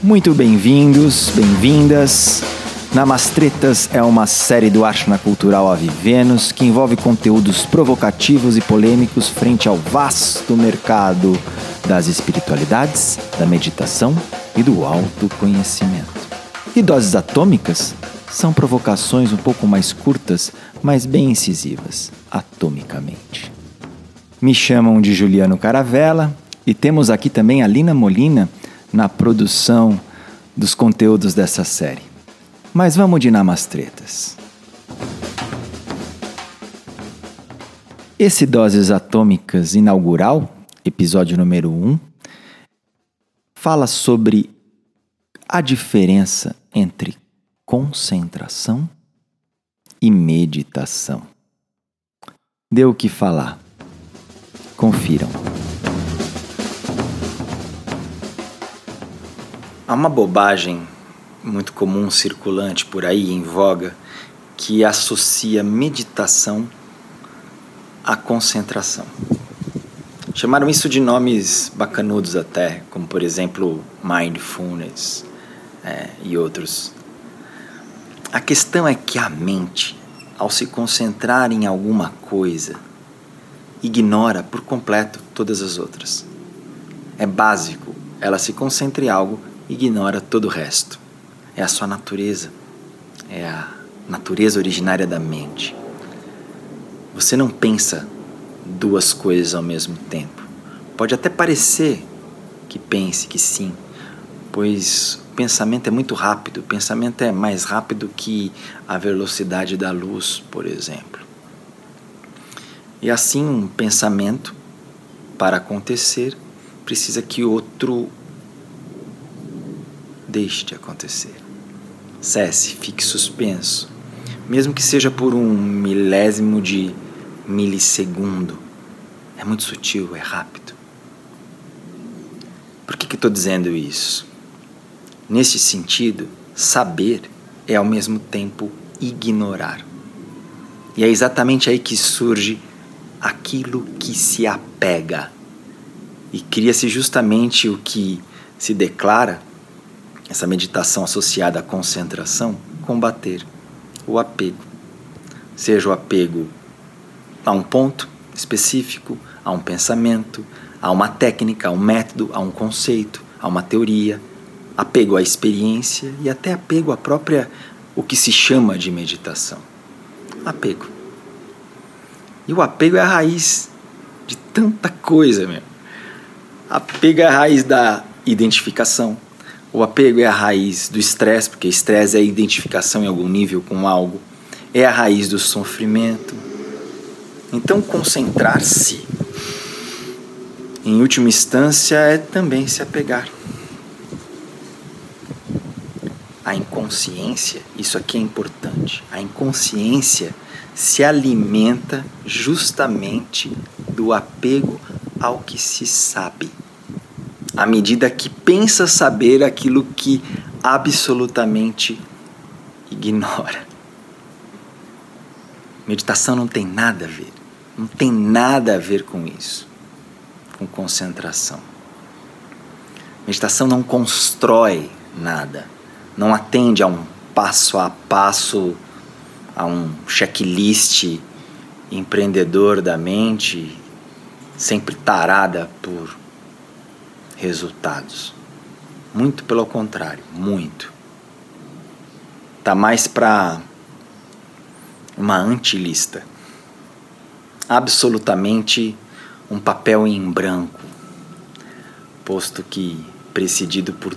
Muito bem-vindos, bem-vindas. Namastretas é uma série do Ashna Cultural Avivenos que envolve conteúdos provocativos e polêmicos frente ao vasto mercado das espiritualidades, da meditação e do autoconhecimento. E doses atômicas são provocações um pouco mais curtas, mas bem incisivas, atomicamente. Me chamam de Juliano Caravella e temos aqui também a Lina Molina na produção dos conteúdos dessa série. Mas vamos de namastretas. Esse Doses Atômicas inaugural, episódio número 1, fala sobre a diferença entre concentração e meditação. Deu o que falar. Confiram. Há uma bobagem muito comum circulante por aí em voga que associa meditação à concentração. Chamaram isso de nomes bacanudos até, como por exemplo mindfulness é, e outros. A questão é que a mente, ao se concentrar em alguma coisa, ignora por completo todas as outras. É básico, ela se concentra em algo ignora todo o resto. É a sua natureza, é a natureza originária da mente. Você não pensa duas coisas ao mesmo tempo. Pode até parecer que pense que sim, pois o pensamento é muito rápido, o pensamento é mais rápido que a velocidade da luz, por exemplo. E assim, um pensamento, para acontecer, precisa que outro deixe de acontecer. Cesse, fique suspenso, mesmo que seja por um milésimo de milissegundo. É muito sutil, é rápido. Por que estou dizendo isso? Neste sentido, saber é ao mesmo tempo ignorar. E é exatamente aí que surge aquilo que se apega. E cria-se justamente o que se declara essa meditação associada à concentração, combater o apego. Seja o apego a um ponto específico, a um pensamento, a uma técnica, a um método, a um conceito, a uma teoria, apego à experiência e até apego à própria o que se chama de meditação. Apego. E o apego é a raiz de tanta coisa, meu. Apego é a raiz da identificação, o apego é a raiz do estresse, porque estresse é a identificação em algum nível com algo, é a raiz do sofrimento. Então, concentrar-se, em última instância, é também se apegar. A inconsciência, isso aqui é importante, a inconsciência se alimenta justamente do apego ao que se sabe à medida que pensa saber aquilo que absolutamente ignora. Meditação não tem nada a ver, não tem nada a ver com isso, com concentração. Meditação não constrói nada, não atende a um passo a passo, a um checklist empreendedor da mente, sempre tarada por resultados. Muito pelo contrário, muito. Tá mais para uma antilista. Absolutamente um papel em branco, posto que presidido por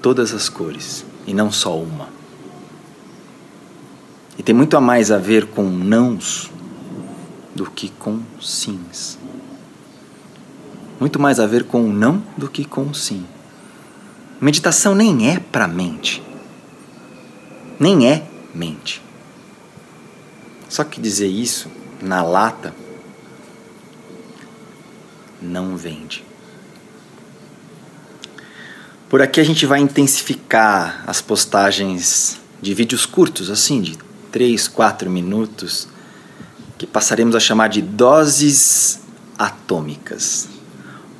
todas as cores e não só uma. E tem muito a mais a ver com nãos do que com sims muito mais a ver com o não do que com o sim. Meditação nem é para mente. Nem é mente. Só que dizer isso na lata não vende. Por aqui a gente vai intensificar as postagens de vídeos curtos, assim, de 3, 4 minutos, que passaremos a chamar de doses atômicas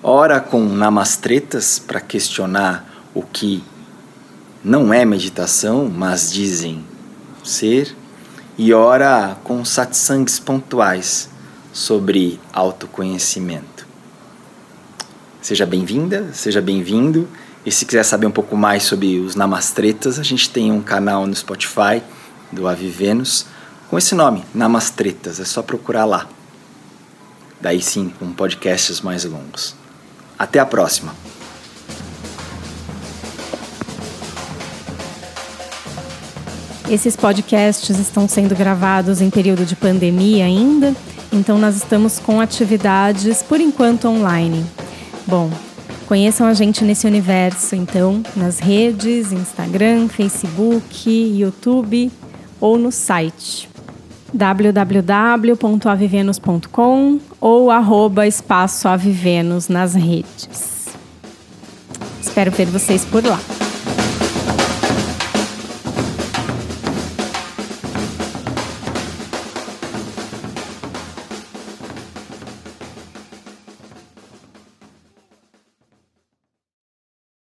ora com namastretas para questionar o que não é meditação, mas dizem ser, e ora com satsangs pontuais sobre autoconhecimento. Seja bem-vinda, seja bem-vindo. E se quiser saber um pouco mais sobre os namastretas, a gente tem um canal no Spotify do Avivenus com esse nome, Namastretas. É só procurar lá. Daí sim, com podcasts mais longos. Até a próxima! Esses podcasts estão sendo gravados em período de pandemia ainda, então nós estamos com atividades por enquanto online. Bom, conheçam a gente nesse universo, então, nas redes, Instagram, Facebook, YouTube ou no site www.avivenus.com ou arroba espaço Avivenus nas redes. Espero ver vocês por lá.